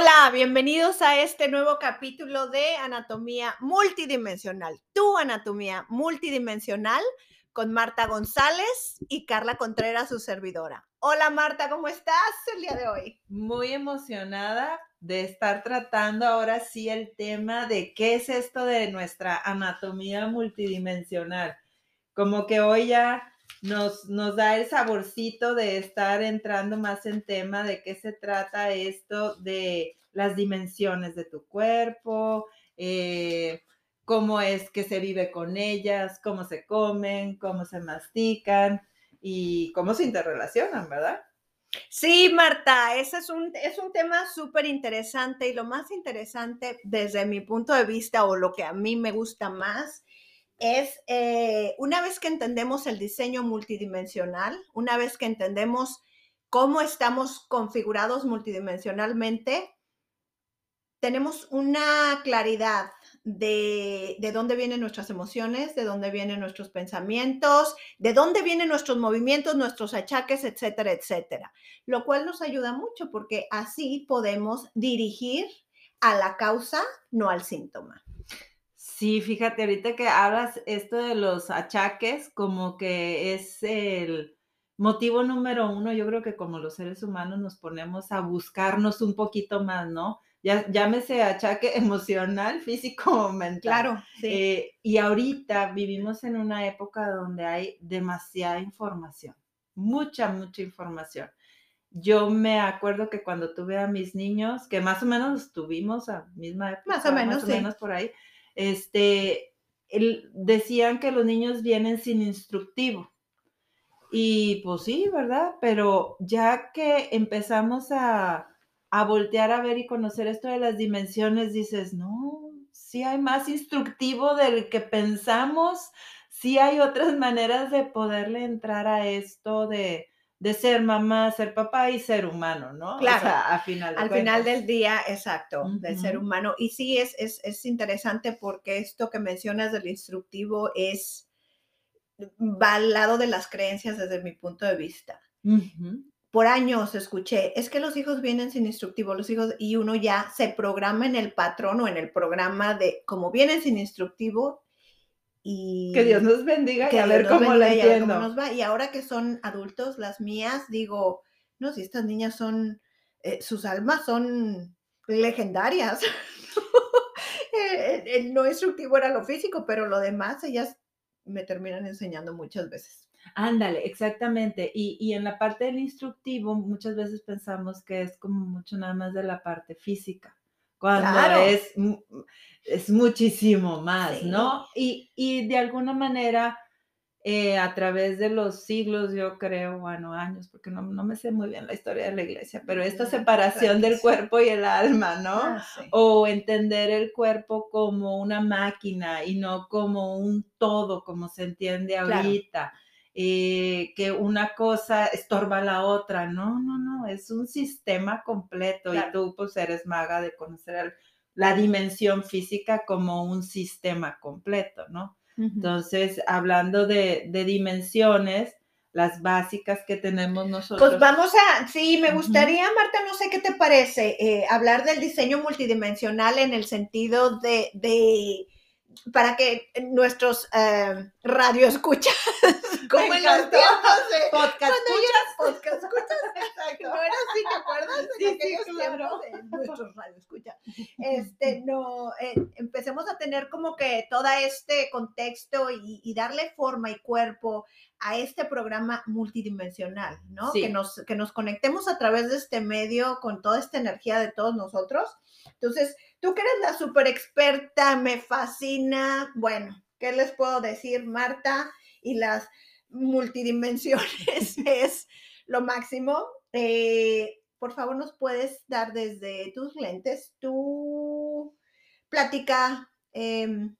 Hola, bienvenidos a este nuevo capítulo de Anatomía Multidimensional, tu anatomía multidimensional con Marta González y Carla Contreras, su servidora. Hola Marta, ¿cómo estás el día de hoy? Muy emocionada de estar tratando ahora sí el tema de qué es esto de nuestra anatomía multidimensional. Como que hoy ya nos, nos da el saborcito de estar entrando más en tema de qué se trata esto de las dimensiones de tu cuerpo, eh, cómo es que se vive con ellas, cómo se comen, cómo se mastican y cómo se interrelacionan, ¿verdad? Sí, Marta, ese es un, es un tema súper interesante y lo más interesante desde mi punto de vista o lo que a mí me gusta más es eh, una vez que entendemos el diseño multidimensional, una vez que entendemos cómo estamos configurados multidimensionalmente, tenemos una claridad de, de, dónde vienen nuestras emociones, de dónde vienen nuestros pensamientos, de dónde vienen nuestros movimientos, nuestros achaques, etcétera, etcétera. Lo cual nos ayuda mucho porque así podemos dirigir a la causa, no al síntoma. Sí, fíjate, ahorita que hablas esto de los achaques, como que es el motivo número uno, yo creo que como los seres humanos nos ponemos a buscarnos un poquito más, ¿no? Ya, llámese achaque emocional, físico o mental. Claro, sí. Eh, y ahorita vivimos en una época donde hay demasiada información, mucha, mucha información. Yo me acuerdo que cuando tuve a mis niños, que más o menos tuvimos a misma época, más o menos, más o sí. menos por ahí, este, decían que los niños vienen sin instructivo. Y pues sí, ¿verdad? Pero ya que empezamos a, a voltear a ver y conocer esto de las dimensiones, dices, no, sí hay más instructivo del que pensamos, sí hay otras maneras de poderle entrar a esto de, de ser mamá, ser papá y ser humano, ¿no? Claro. O sea, a final de Al cuentas. final del día, exacto, Ujú. del ser humano. Y sí, es, es, es interesante porque esto que mencionas del instructivo es, va al lado de las creencias desde mi punto de vista. Por años escuché, es que los hijos vienen sin instructivo, los hijos, y uno ya se programa en el patrón o en el programa de como vienen sin instructivo y Que Dios nos bendiga y que a ver Dios nos cómo la bendiga y a ver cómo entiendo. nos va. Y ahora que son adultos, las mías, digo, no, si estas niñas son, eh, sus almas son legendarias. el, el no instructivo era lo físico, pero lo demás ellas me terminan enseñando muchas veces. Ándale, exactamente. Y, y en la parte del instructivo, muchas veces pensamos que es como mucho nada más de la parte física, cuando Claro. es, es muchísimo más, Sí. ¿no? Y, y de alguna manera, eh, a través de los siglos, yo creo, bueno, años, porque no, no me sé muy bien la historia de la iglesia, pero esta separación del cuerpo y el alma, ¿no? Ah, sí. o entender el cuerpo como una máquina y no como un todo, como se entiende Claro. Eh, que una cosa estorba la otra. No, no, no, es un sistema completo Claro. y tú pues eres maga de conocer la dimensión física como un sistema completo, ¿no? Entonces, hablando de, de dimensiones, las básicas que tenemos nosotros. Pues vamos a, sí, me gustaría, Marta, no sé qué te parece, eh, hablar del diseño multidimensional en el sentido de, de para que nuestros eh, radioescuchas, como Me en los tiempos de Podcast, cuando yo era podcast escuchas, no era así, ¿te acuerdas? Sí, En sí, aquellos claro. tiempos de nuestros radioescuchas. Este, no, eh, empecemos a tener como que todo este contexto y, y darle forma y cuerpo a este programa multidimensional, ¿no? Sí. Que, nos, que nos conectemos a través de este medio con toda esta energía de todos nosotros. Entonces, tú que eres la super experta, me fascina. Bueno, ¿qué les puedo decir, Marta? Y las multidimensiones es lo máximo. Eh, por favor, nos puedes dar desde tus lentes tu plática, em,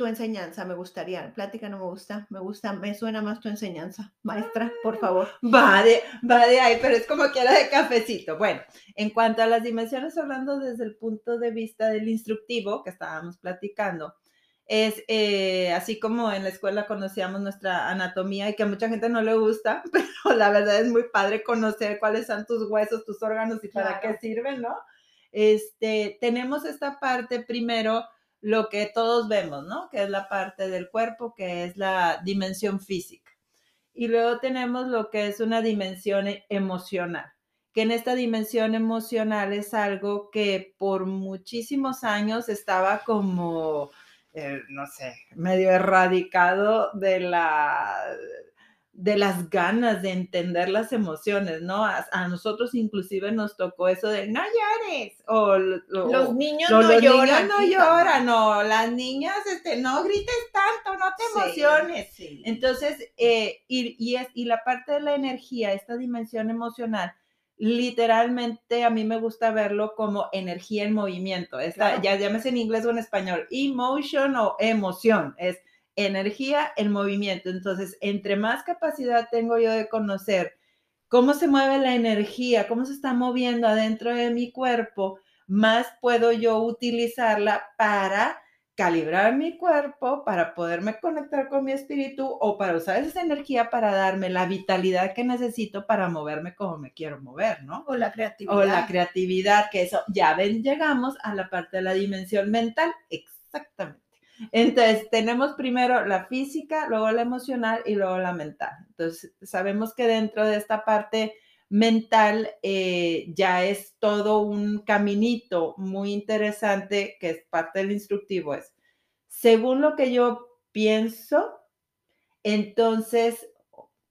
tu enseñanza, me gustaría. Plática no me gusta, me gusta, me suena más tu enseñanza. Maestra, por favor. Va de, va de ahí, pero es como que era de cafecito. Bueno, en cuanto a las dimensiones, hablando desde el punto de vista del instructivo que estábamos platicando, es eh, así como en la escuela conocíamos nuestra anatomía y que a mucha gente no le gusta, pero la verdad es muy padre conocer cuáles son tus huesos, tus órganos y para Claro. qué sirven, ¿no? este, tenemos esta parte primero, lo que todos vemos, ¿no? Que es la parte del cuerpo, que es la dimensión física. Y luego tenemos lo que es una dimensión emocional, que en esta dimensión emocional es algo que por muchísimos años estaba como, eh, no sé, medio erradicado de la de las ganas de entender las emociones, ¿no? A, nosotros inclusive nos tocó eso de no llores, o, los niños no los lloran. Niños no lloran, o las niñas, este, no grites tanto, no te emociones. Entonces, eh, y, y, es, y la parte de la energía, esta dimensión emocional, literalmente a mí me gusta verlo como energía en movimiento. Esta, Ya llámese en inglés o en español, emotion o emoción, es energía en movimiento. Entonces, entre más capacidad tengo yo de conocer cómo se mueve la energía, cómo se está moviendo adentro de mi cuerpo, más puedo yo utilizarla para calibrar mi cuerpo, para poderme conectar con mi espíritu o para usar esa energía para darme la vitalidad que necesito para moverme como me quiero mover, ¿no? O la creatividad. O la creatividad, que eso, ya ven, llegamos a la parte de la dimensión mental, exactamente. Entonces, tenemos primero la física, luego la emocional y luego la mental. Entonces, sabemos que dentro de esta parte mental eh, ya es todo un caminito muy interesante que es parte del instructivo. Es, según lo que yo pienso, entonces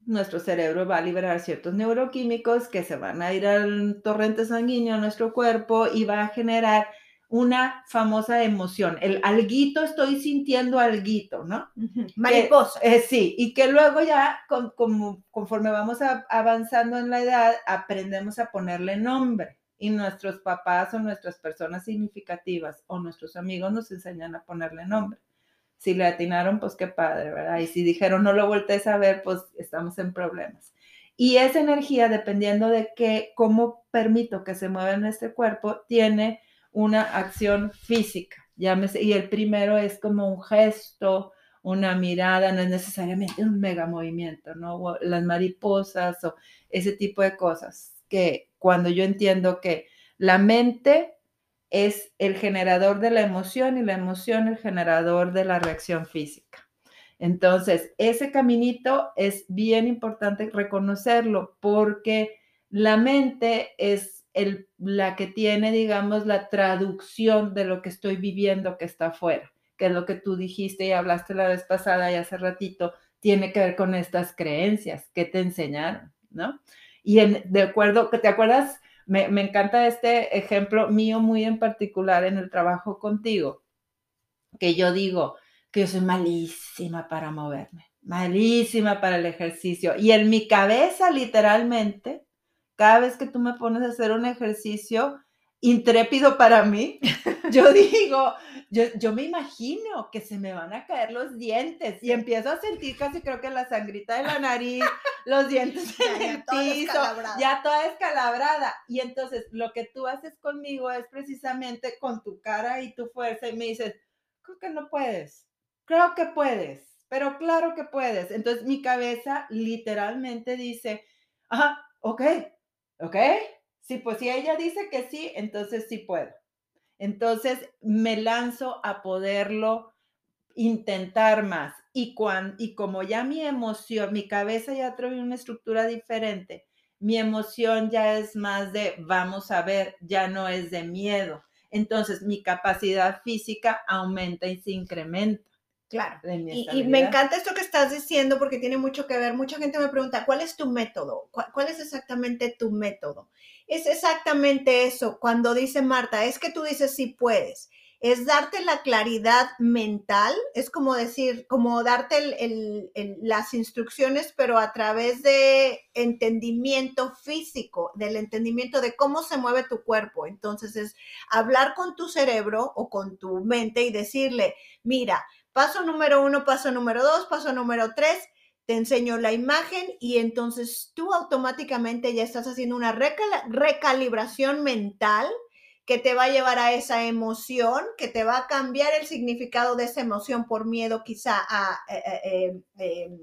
nuestro cerebro va a liberar ciertos neuroquímicos que se van a ir al torrente sanguíneo a nuestro cuerpo y va a generar una famosa emoción, el alguito, estoy sintiendo alguito, ¿no? Mariposa. Eh, sí, y que luego ya, como, conforme vamos avanzando en la edad, aprendemos a ponerle nombre. Y nuestros papás o nuestras personas significativas o nuestros amigos nos enseñan a ponerle nombre. Si le atinaron, pues qué padre, ¿verdad? Y si dijeron no lo voltees a ver, pues estamos en problemas. Y esa energía, dependiendo de qué, cómo permito que se mueva en este cuerpo, tiene una acción física. Llámese, y el primero es como un gesto, una mirada, no es necesariamente un mega movimiento, ¿no? las mariposas o ese tipo de cosas, que cuando yo entiendo que la mente es el generador de la emoción y la emoción el generador de la reacción física. Entonces, ese caminito es bien importante reconocerlo porque la mente es la que tiene, digamos, la traducción de lo que estoy viviendo que está afuera, que es lo que tú dijiste y hablaste la vez pasada y hace ratito, tiene que ver con estas creencias que te enseñaron, ¿no? Y en, de acuerdo, ¿te acuerdas? Me, me encanta este ejemplo mío muy en particular en el trabajo contigo, que yo digo que yo soy malísima para moverme, malísima para el ejercicio. Y en mi cabeza, literalmente, cada vez que tú me pones a hacer un ejercicio intrépido para mí, yo digo, yo, yo, me imagino que se me van a caer los dientes y empiezo a sentir casi creo que la sangrita de la nariz, los dientes en el piso, ya toda escalabrada. Y entonces lo que tú haces conmigo es precisamente con tu cara y tu fuerza y me dices, creo que no puedes, creo que puedes, pero claro que puedes. Entonces mi cabeza literalmente dice, ajá, ok, ¿Ok? Sí, pues si ella dice que sí, entonces sí puedo. Entonces me lanzo a poderlo intentar más. Y, cuando, y como ya mi emoción, mi cabeza ya trae una estructura diferente, mi emoción ya es más de vamos a ver, ya no es de miedo. Entonces mi capacidad física aumenta y se incrementa. Claro. Y, me encanta esto que estás diciendo porque tiene mucho que ver. Mucha gente me pregunta, ¿cuál es tu método? ¿Cuál, es exactamente tu método? Es exactamente eso. Cuando dice Marta, es que tú dices si puedes. Es darte la claridad mental, es como decir, como darte las instrucciones, pero a través de entendimiento físico, del entendimiento de cómo se mueve tu cuerpo. Entonces es hablar con tu cerebro o con tu mente y decirle, mira, Paso número uno, paso número dos, paso número tres, te enseño la imagen y entonces tú automáticamente ya estás haciendo una recalibración mental que te va a llevar a esa emoción, que te va a cambiar el significado de esa emoción por miedo quizá a eh, eh, em,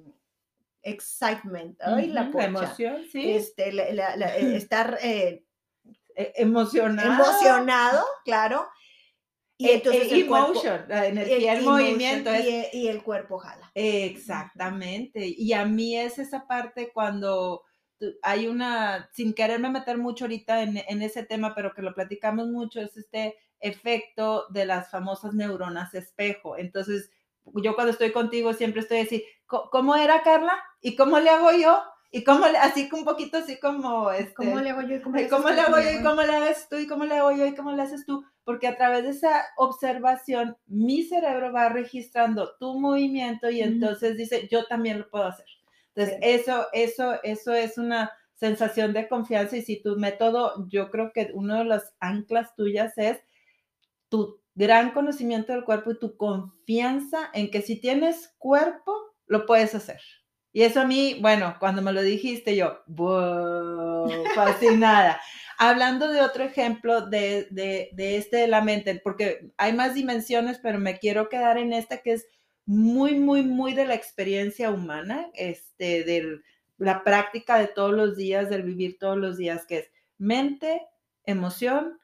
excitement, la, emoción, sí. Este, estar eh, E- emocionado. emocionado, claro. Y E- entonces el cuerpo- emotion, la el energía, el, emotion, movimiento. es- y, e- y el cuerpo jala. Exactamente. Y a mí es esa parte cuando hay una, sin quererme meter mucho ahorita en, en ese tema, pero que lo platicamos mucho, es este efecto de las famosas neuronas espejo. Entonces, yo cuando estoy contigo siempre estoy así, "Co- ¿cómo era Carla? ¿Y cómo le hago yo? Y cómo así un poquito así como, este, ¿Cómo le hago yo y cómo ¿Y le ¿Cómo le hago yo y cómo le haces tú y cómo le hago yo y cómo le haces tú? Porque a través de esa observación, mi cerebro va registrando tu movimiento y entonces dice, yo también lo puedo hacer. Entonces, Sí. eso, eso, eso es una sensación de confianza y si tu método, yo creo que uno de las anclas tuyas es tu gran conocimiento del cuerpo y tu confianza en que si tienes cuerpo, lo puedes hacer. Y eso a mí, bueno, cuando me lo dijiste yo, wow, fascinada. Hablando de otro ejemplo de, de, de este de la mente, porque hay más dimensiones, pero me quiero quedar en esta que es muy, muy, muy de la experiencia humana, este, de la práctica de todos los días, del vivir todos los días, que es mente, emoción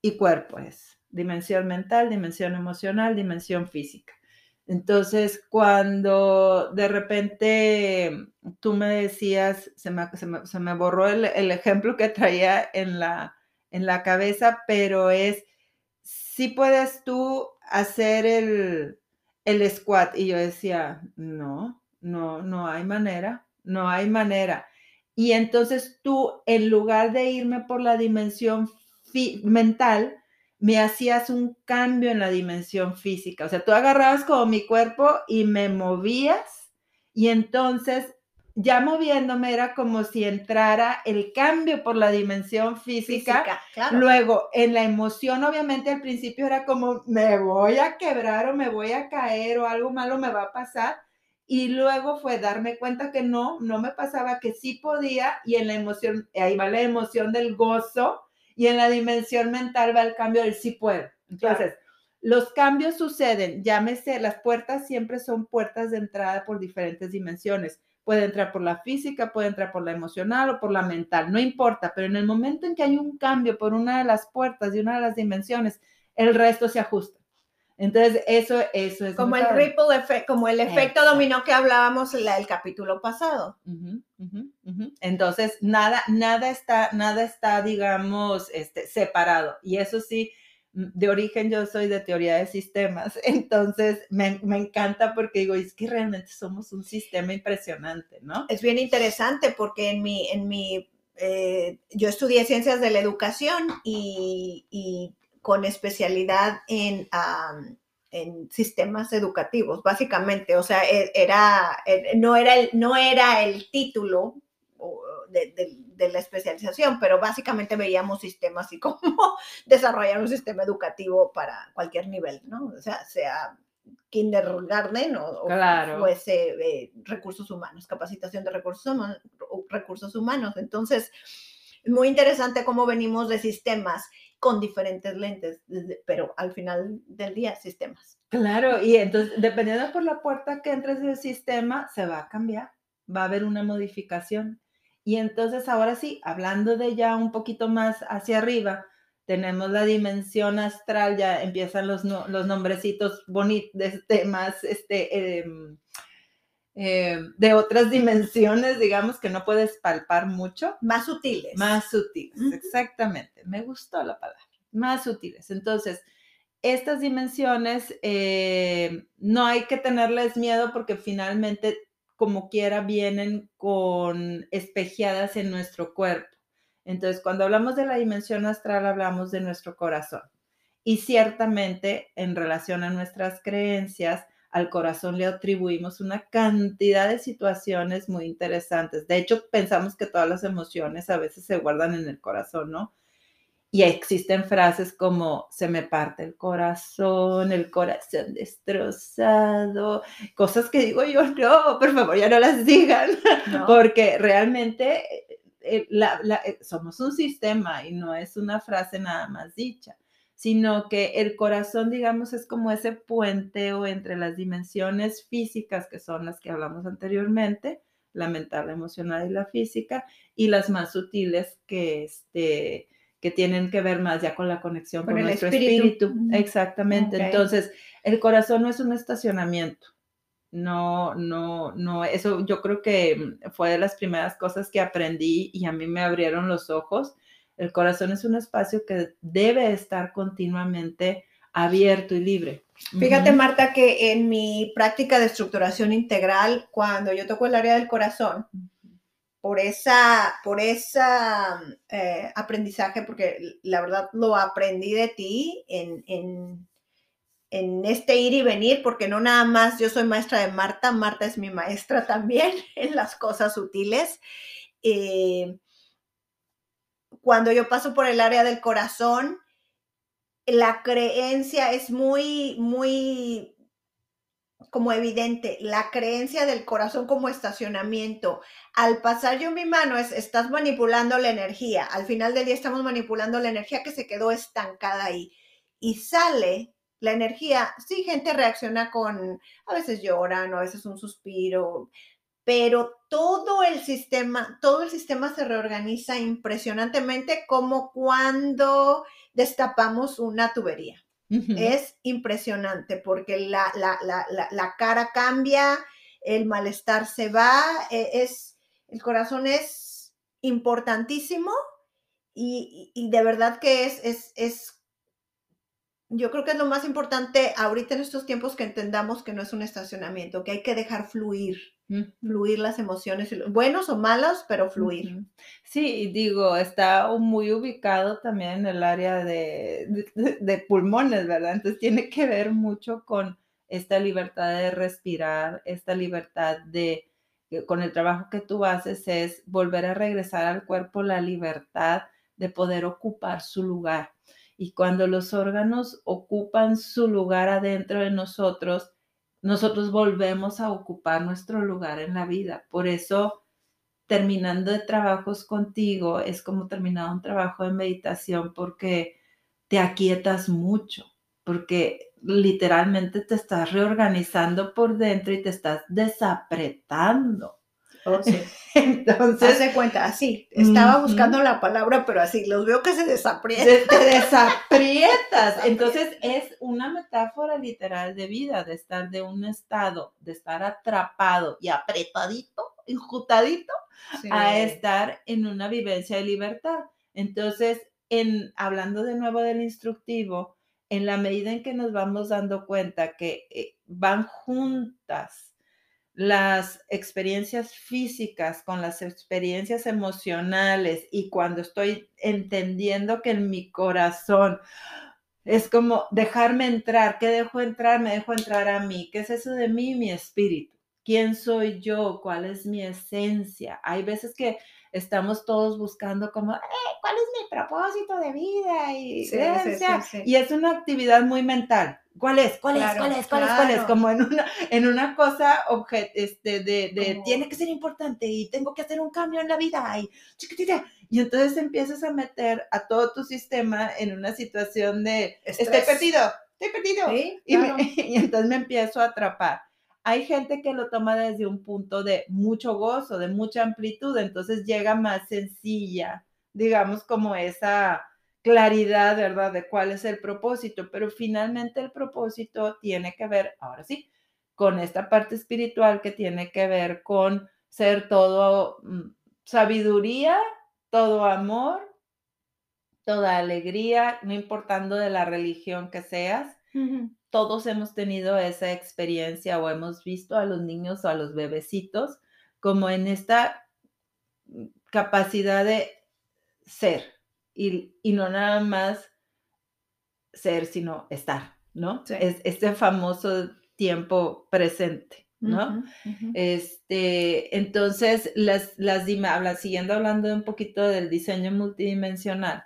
y cuerpo. Es dimensión mental, dimensión emocional, dimensión física. Entonces, cuando de repente tú me decías, se me, borró el, ejemplo que traía en la, en la cabeza, pero es, si puedes tú hacer el, el squat. Y yo decía, no, no, no hay manera, no hay manera. Y entonces tú, en lugar de irme por la dimensión mental, me hacías un cambio en la dimensión física. O sea, tú agarrabas como mi cuerpo y me movías y entonces ya moviéndome era como si entrara el cambio por la dimensión física. Física, claro. Luego, en la emoción, obviamente al principio era como, me voy a quebrar o me voy a caer o algo malo me va a pasar. Y luego fue darme cuenta que no, no me pasaba, que sí podía. Y en la emoción, ahí va la emoción del gozo y en la dimensión mental va el cambio del sí puedo. Entonces, claro. los cambios suceden, llámese, las puertas siempre son puertas de entrada por diferentes dimensiones. Puede entrar por la física, puede entrar por la emocional o por la mental, no importa, pero en el momento en que hay un cambio por una de las puertas de una de las dimensiones, el resto se ajusta. Entonces, eso, eso es. Como el ripple effect, como el efecto Exacto. dominó que hablábamos en el capítulo pasado. Uh -huh, uh -huh, uh -huh. Entonces, nada, nada está, nada está, digamos, este, separado. Y eso sí, de origen yo soy de teoría de sistemas. Entonces, me, me encanta porque digo, es que realmente somos un sistema impresionante, ¿no? Es bien interesante porque en mi, en mi, eh, yo estudié ciencias de la educación y, y con especialidad en, um, en, sistemas educativos, básicamente. O sea, era, no, era el, no era el título de, de, de, la especialización, pero básicamente veíamos sistemas y cómo desarrollar un sistema educativo para cualquier nivel, ¿no? O sea, sea kindergarten o, claro. o fuese eh, recursos humanos, capacitación de recursos humanos, recursos humanos. Entonces, muy interesante cómo venimos de sistemas con diferentes lentes, pero al final del día sistemas. Claro, y entonces dependiendo por la puerta que entres del sistema, se va a cambiar, va a haber una modificación. Y entonces ahora sí, hablando de ya un poquito más hacia arriba, tenemos la dimensión astral, ya empiezan los, los nombrecitos bonitos, este, más este, eh, eh, de otras dimensiones, digamos, que no puedes palpar mucho. Más sutiles. Más sutiles, uh -huh. exactamente. Me gustó la palabra. Más sutiles. Entonces, estas dimensiones eh, no hay que tenerles miedo porque finalmente, como quiera, vienen con espejeadas en nuestro cuerpo. Entonces, cuando hablamos de la dimensión astral, hablamos de nuestro corazón. Y ciertamente, en relación a nuestras creencias, al corazón le atribuimos una cantidad de situaciones muy interesantes. De hecho, pensamos que todas las emociones a veces se guardan en el corazón, ¿no? Y existen frases como se me parte el corazón, el corazón destrozado, cosas que digo yo, no, por favor, ya no las digan, no. porque realmente eh, la, la, eh, somos un sistema y no es una frase nada más dicha sino que el corazón, digamos, es como ese puenteo entre las dimensiones físicas, que son las que hablamos anteriormente, la mental, la emocional y la física, y las más sutiles que, este, que tienen que ver más ya con la conexión con, nuestro espíritu. Exactamente. Entonces, el corazón no es un estacionamiento. No, no, no, eso yo creo que fue de las primeras cosas que aprendí y a mí me abrieron los ojos. El corazón es un espacio que debe estar continuamente abierto y libre. Fíjate. Marta, que en mi práctica de estructuración integral, cuando yo toco el área del corazón, por esa, por esa eh, aprendizaje, porque la verdad lo aprendí de ti en, en, en este ir y venir, porque no nada más yo soy maestra de Marta, Marta es mi maestra también en las cosas sutiles. Eh, cuando yo paso por el área del corazón, la creencia es muy, muy como evidente, la creencia del corazón como estacionamiento. Al pasar yo mi mano, es, estás manipulando la energía. Al final del día estamos manipulando la energía que se quedó estancada ahí. Y sale la energía. Sí, gente reacciona con, a veces lloran, a veces un suspiro, pero todo el sistema, todo el sistema se reorganiza impresionantemente como cuando destapamos una tubería. Es impresionante porque la, la, la, la, la cara cambia, el malestar se va, eh, es, el corazón es importantísimo y, y- de verdad que es, es, es, yo creo que es lo más importante ahorita en estos tiempos que entendamos que no es un estacionamiento, que hay que dejar fluir. Fluir las emociones, buenos o malos, pero fluir. Sí, digo, está muy ubicado también en el área de, de- de pulmones, ¿verdad? Entonces tiene que ver mucho con esta libertad de respirar, esta libertad de, que con el trabajo que tú haces es volver a regresar al cuerpo la libertad de poder ocupar su lugar. Y cuando los órganos ocupan su lugar adentro de nosotros, nosotros volvemos a ocupar nuestro lugar en la vida. Por eso terminando de trabajos contigo es como terminar un trabajo de meditación porque te aquietas mucho, porque literalmente te estás reorganizando por dentro y te estás desapretando. Oh. Entonces, Haz de cuenta, así. Estaba buscando la palabra, pero así, los veo que se desaprietan. te desaprietas. Entonces, es una metáfora literal de vida, de estar de un estado, de estar atrapado y apretadito, enjutadito a estar en una vivencia de libertad. Entonces, en, hablando de nuevo del instructivo, en la medida en que nos vamos dando cuenta que eh, van juntas las experiencias físicas con las experiencias emocionales y cuando estoy entendiendo que en mi corazón es como dejarme entrar, ¿qué dejo entrar? Me dejo entrar a mí. ¿Qué es eso de mí? Mi espíritu. ¿Quién soy yo? ¿Cuál es mi esencia? Hay veces que estamos todos buscando como, "Eh, ¿cuál es mi propósito de vida? Y, Sí, eh, sí, o sea, sí, y es una actividad muy mental. ¿Cuál es? ¿Cuál Claro, es? ¿Cuál es? ¿Cuál es? ¿Cuál es? claro. Como en una, en una cosa obje- este, de, de Como- tiene que ser importante y tengo que hacer un cambio en la vida y chiquitita. Y entonces empiezas a meter a todo tu sistema en una situación de estoy Estrés. perdido, estoy perdido. Y, me- claro. y entonces me empiezo a atrapar. Hay gente que lo toma desde un punto de mucho gozo, de mucha amplitud, entonces llega más sencilla, digamos, como esa claridad, ¿verdad?, de cuál es el propósito, pero finalmente el propósito tiene que ver, ahora sí, con esta parte espiritual que tiene que ver con ser todo mm, sabiduría, todo amor, toda alegría, no importando de la religión que seas. Todos hemos tenido esa experiencia o hemos visto a los niños o a los bebecitos como en esta mm, capacidad de ser y, y no nada más ser, sino estar, ¿no? Sí. Es este famoso tiempo presente, ¿no? Este, entonces, las, las, siguiendo hablando un poquito del diseño multidimensional,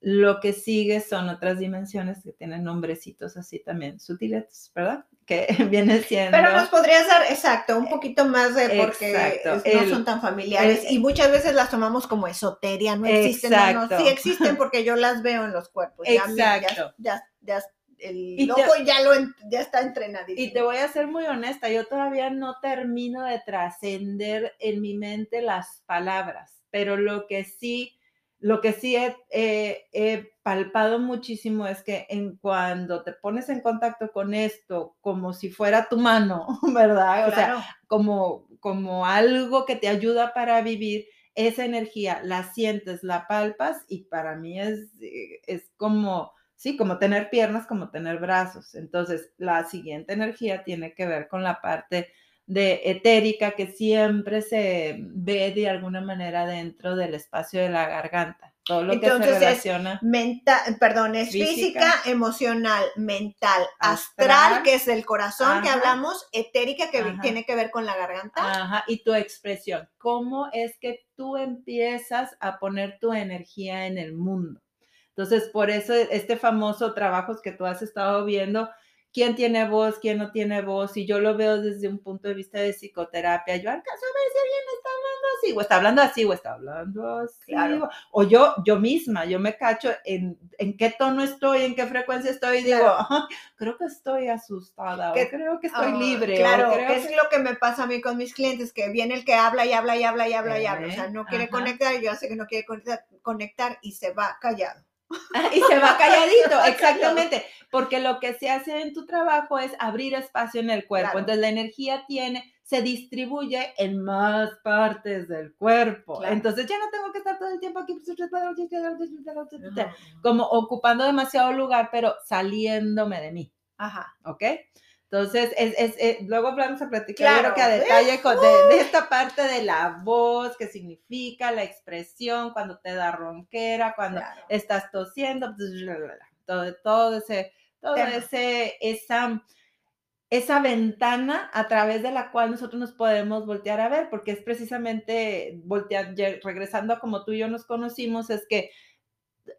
lo que sigue son otras dimensiones que tienen nombrecitos así también sutiles, ¿verdad? Que viene siendo... Pero nos podrías dar, exacto, un poquito más de porque Exacto, no el- son tan familiares el- y muchas veces las tomamos como esoteria, no existen, no, no, Exacto. sí existen porque yo las veo en los cuerpos. Mi- ya- Exacto. Ya, ya, el Y te- ojo ya lo ya está entrenadísimo. Y te voy a ser muy honesta, yo todavía no termino de trascender en mi mente las palabras, pero lo que sí Lo que sí he, palpado muchísimo es que en cuando te pones en contacto con esto como si fuera tu mano, ¿verdad? O sea, como, como algo que te ayuda para vivir, esa energía la sientes, la palpas y para mí es, eh, es como, sí, como tener piernas, como tener brazos. Entonces, la siguiente energía tiene que ver con la parte de etérica que siempre se ve de alguna manera dentro del espacio de la garganta. Todo lo que se relaciona. Es mental, perdón, es física, emocional, mental, astral, que es el corazón que hablamos, etérica, que tiene que ver con la garganta. Ajá, y tu expresión. ¿Cómo es que tú empiezas a poner tu energía en el mundo? Entonces, por eso este famoso trabajo que tú has estado viendo, quién tiene voz, quién no tiene voz, y yo lo veo desde un punto de vista de psicoterapia, yo alcanzo a ver si alguien está hablando así, o está hablando así, o está hablando así, o yo, yo misma, yo me cacho en, en qué tono estoy, en qué frecuencia estoy, y digo, creo que estoy asustada, o creo que estoy ah, libre. Claro, es lo que me pasa a mí con mis clientes, que viene el que habla y habla y habla y habla y habla, o sea, no quiere conectar, y yo sé que no quiere conectar y se va callado. y se va calladito, exactamente, porque lo que se hace en tu trabajo es abrir espacio en el cuerpo, entonces la energía tiene, se distribuye en más partes del cuerpo, entonces ya no tengo que estar todo el tiempo aquí como ocupando demasiado lugar, pero saliéndome de mí. Ajá. ¿Ok? Entonces, es, es, eh, luego vamos a platicar claro, que a detalle con, de, esta parte de la voz, qué significa, la expresión, cuando te da ronquera, cuando estás tosiendo, todo, todo ese, todo ese, esa, esa ventana a través de la cual nosotros nos podemos voltear a ver, porque es precisamente voltear, regresando a como tú y yo nos conocimos, es que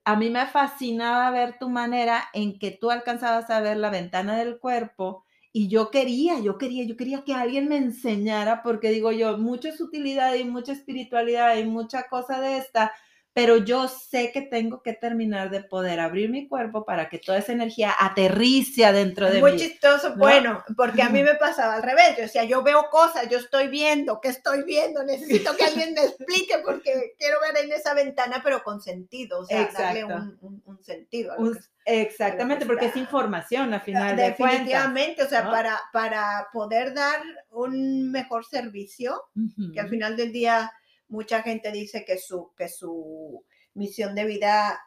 a mí me fascinaba ver tu manera en que tú alcanzabas a ver la ventana del cuerpo y yo quería, yo quería, yo quería que alguien me enseñara, porque digo yo, mucha sutilidad y mucha espiritualidad y mucha cosa de esta, pero yo sé que tengo que terminar de poder abrir mi cuerpo para que toda esa energía aterrice adentro de mí. Muy chistoso, bueno, porque a mí me pasaba al revés, yo decía, yo veo cosas, yo estoy viendo, ¿qué estoy viendo? Necesito que alguien me explique porque quiero ver en esa ventana, pero con sentido, o sea, darle un, sentido. A lo exactamente, porque es información al final de cuentas. Definitivamente, o sea, para, para poder dar un mejor servicio, que al final del día mucha gente dice que su, que su misión de vida,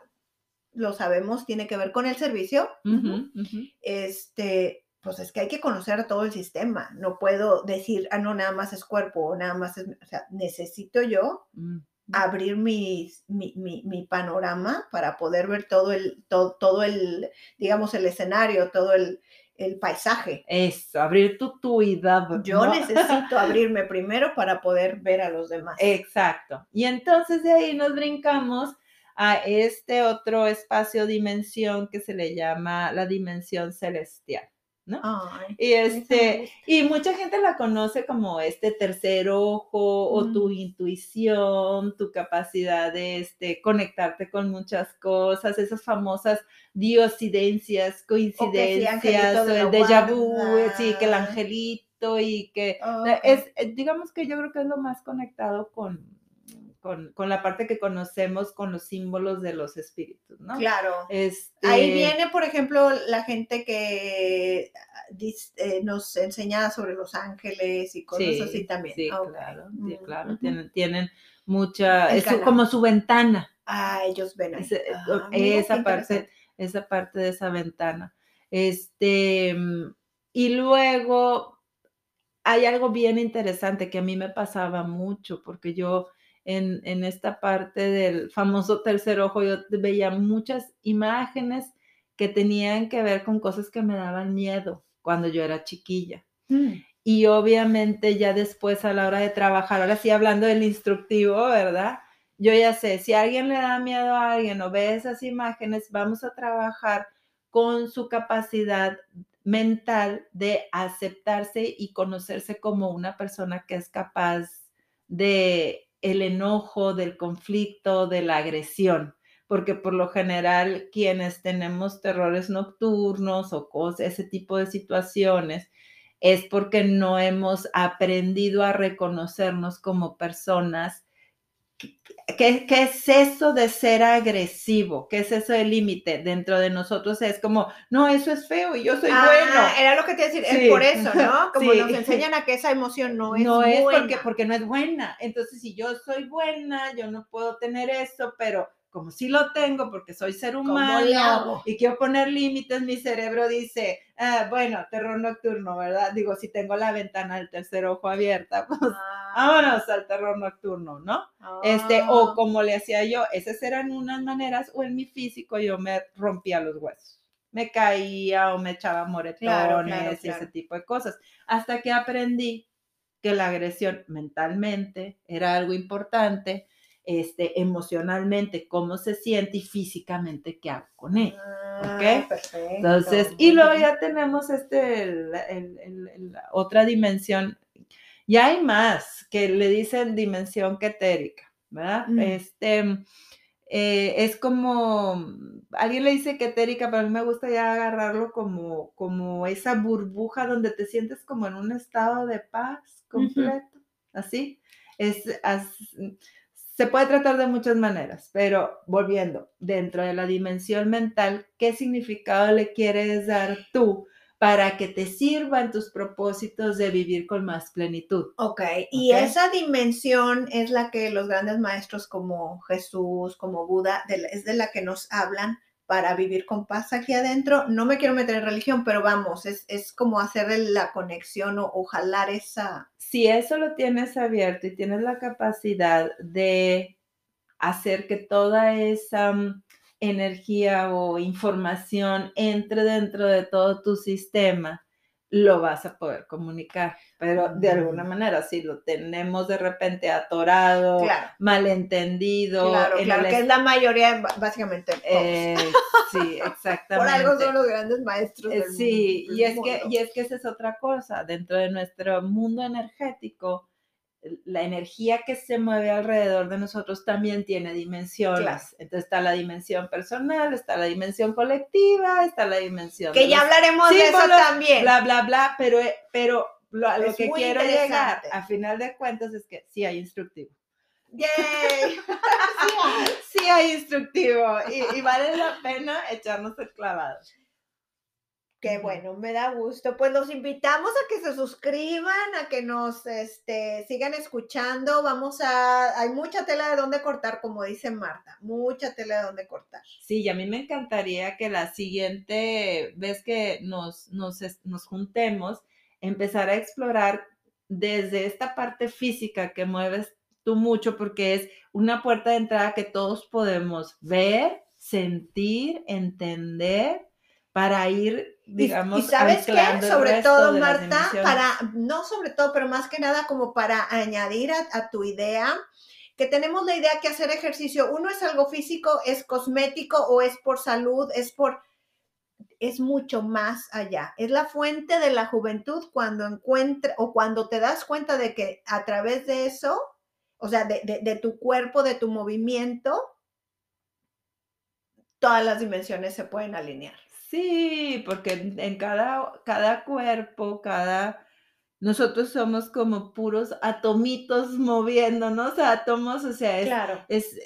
lo sabemos, tiene que ver con el servicio. Este, pues es que hay que conocer todo el sistema. No puedo decir, ah, no, nada más es cuerpo, o nada más es, o sea, necesito yo abrir mi, mi, panorama para poder ver todo el, todo, todo el, digamos, el escenario, todo el, el paisaje. Eso, abrir tu tuidad. Yo necesito abrirme primero para poder ver a los demás. Exacto. Y entonces de ahí nos brincamos a este otro espacio dimensión que se le llama la dimensión celestial y este, y mucha gente la conoce como este tercer ojo o tu mm. intuición, tu capacidad de este, conectarte con muchas cosas, esas famosas diosidencias, coincidencias, o, el déjà vu, sí, que el angelito y que es, eh, digamos que yo creo que es lo más conectado con, con, la parte que conocemos con los símbolos de los espíritus, ¿no? Claro. Este... Ahí viene, por ejemplo, la gente que eh, nos enseña sobre los ángeles y cosas así también. Sí, claro, sí, claro. tienen, tienen mucha, es como su ventana. Ah, ellos ven ahí. Ah, esa parte, esa parte de esa ventana. Este, y luego hay algo bien interesante que a mí me pasaba mucho, porque yo en, esta parte del famoso tercer ojo, yo veía muchas imágenes que tenían que ver con cosas que me daban miedo cuando yo era chiquilla. Mm. Y obviamente ya después a la hora de trabajar, ahora sí hablando del instructivo, ¿verdad? Yo ya sé, si alguien le da miedo a alguien o ve esas imágenes, vamos a trabajar con su capacidad mental de aceptarse y conocerse como una persona que es capaz de el enojo, del conflicto, de la agresión, porque por lo general quienes tenemos terrores nocturnos o cosas, ese tipo de situaciones, es porque no hemos aprendido a reconocernos como personas ¿Qué, ¿Qué, es eso de ser agresivo? ¿Qué es eso del límite? Dentro de nosotros es como, no, eso es feo y yo soy ah, bueno. Era lo que te decía, es por eso, ¿no? Como nos enseñan a que esa emoción no es no es Porque, porque no es buena. Entonces, si yo soy buena, yo no puedo tener eso, pero como sí lo tengo porque soy ser humano y quiero poner límites, mi cerebro dice, ah, bueno, terror nocturno, ¿verdad? Digo, si tengo la ventana del tercer ojo abierta, pues ah. vámonos al terror nocturno, ¿no? Este, o ah. como le hacía yo, esas eran unas maneras, o en mi físico yo me rompía los huesos. Me caía o me echaba moretones y ese tipo de cosas. Hasta que aprendí que la agresión mentalmente era algo importante este, emocionalmente cómo se siente y físicamente qué hago con él. Ah, perfecto. Entonces, y luego ya tenemos este, otra dimensión. Ya hay más que le dicen dimensión ketérica, ¿verdad? Mm. Este, eh, es como, alguien le dice ketérica, pero a mí me gusta ya agarrarlo como, como esa burbuja donde te sientes como en un estado de paz completo, así. Es, se puede tratar de muchas maneras, pero volviendo, dentro de la dimensión mental, ¿qué significado le quieres dar tú para que te sirvan tus propósitos de vivir con más plenitud? Ok, y esa dimensión es la que los grandes maestros como Jesús, como Buda, es de la que nos hablan para vivir con paz aquí adentro. No me quiero meter en religión, pero vamos, es, como hacer la conexión o, jalar esa... Si eso lo tienes abierto y tienes la capacidad de hacer que toda esa mm, energía o información entre dentro de todo tu sistema, lo vas a poder comunicar. Pero de alguna manera, si lo tenemos de repente atorado, malentendido. Claro, claro, que es la mayoría, básicamente. Eh, sí, exactamente. Por algo son los grandes maestros. Eh, sí, y es, que, y es que esa es otra cosa. Dentro de nuestro mundo energético, la energía que se mueve alrededor de nosotros también tiene dimensiones. Entonces está la dimensión personal, está la dimensión colectiva, está la dimensión... Que ya hablaremos de eso también. Bla, bla, bla, pero, pero lo, a lo que quiero llegar a final de cuentas es que sí hay instructivo. ¡Yay! sí, hay, instructivo y, y vale la pena echarnos el clavado. Qué bueno, me da gusto. Pues los invitamos a que se suscriban, a que nos este, sigan escuchando. Vamos a, hay mucha tela de dónde cortar, como dice Marta, mucha tela de dónde cortar. Sí, y a mí me encantaría que la siguiente vez que nos, nos, nos juntemos, empezar a explorar desde esta parte física que mueves tú mucho, porque es una puerta de entrada que todos podemos ver, sentir, entender para ir, digamos, y, sabes qué, sobre todo, Marta, para, no sobre todo, pero más que nada como para añadir a, tu idea, que tenemos la idea que hacer ejercicio, uno es algo físico, es cosmético o es por salud, es por, es mucho más allá. Es la fuente de la juventud cuando encuentra o cuando te das cuenta de que a través de eso, o sea, de, de tu cuerpo, de tu movimiento, todas las dimensiones se pueden alinear. Sí, porque en, cada, cada cuerpo, cada... Nosotros somos como puros atomitos moviéndonos, átomos, o sea, es, claro. es,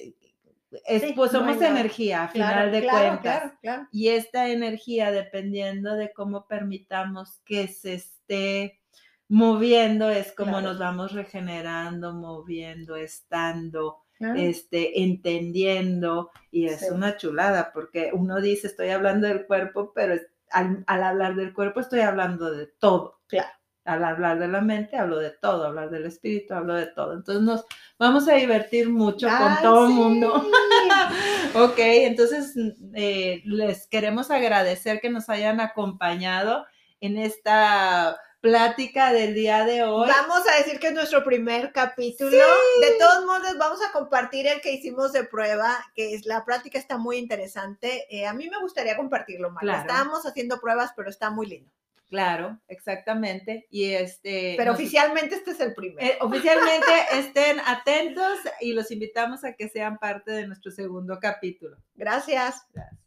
pues somos energía a final de cuentas. Y esta energía, dependiendo de cómo permitamos que se esté moviendo, es como nos vamos regenerando, moviendo, estando este, entendiendo, y es una chulada, porque uno dice, estoy hablando del cuerpo, pero al, hablar del cuerpo estoy hablando de todo. Claro. Al hablar de la mente hablo de todo, hablar del espíritu hablo de todo. Entonces nos vamos a divertir mucho con todo el mundo. ok, entonces eh, les queremos agradecer que nos hayan acompañado en esta plática del día de hoy. Vamos a decir que es nuestro primer capítulo. De todos modos, vamos a compartir el que hicimos de prueba, que es la práctica está muy interesante. Eh, a mí me gustaría compartirlo, más. Estábamos haciendo pruebas, pero está muy lindo. Claro, exactamente. Y este. Pero oficialmente este es el primero. Eh, oficialmente estén atentos y los invitamos a que sean parte de nuestro segundo capítulo. Gracias. Gracias.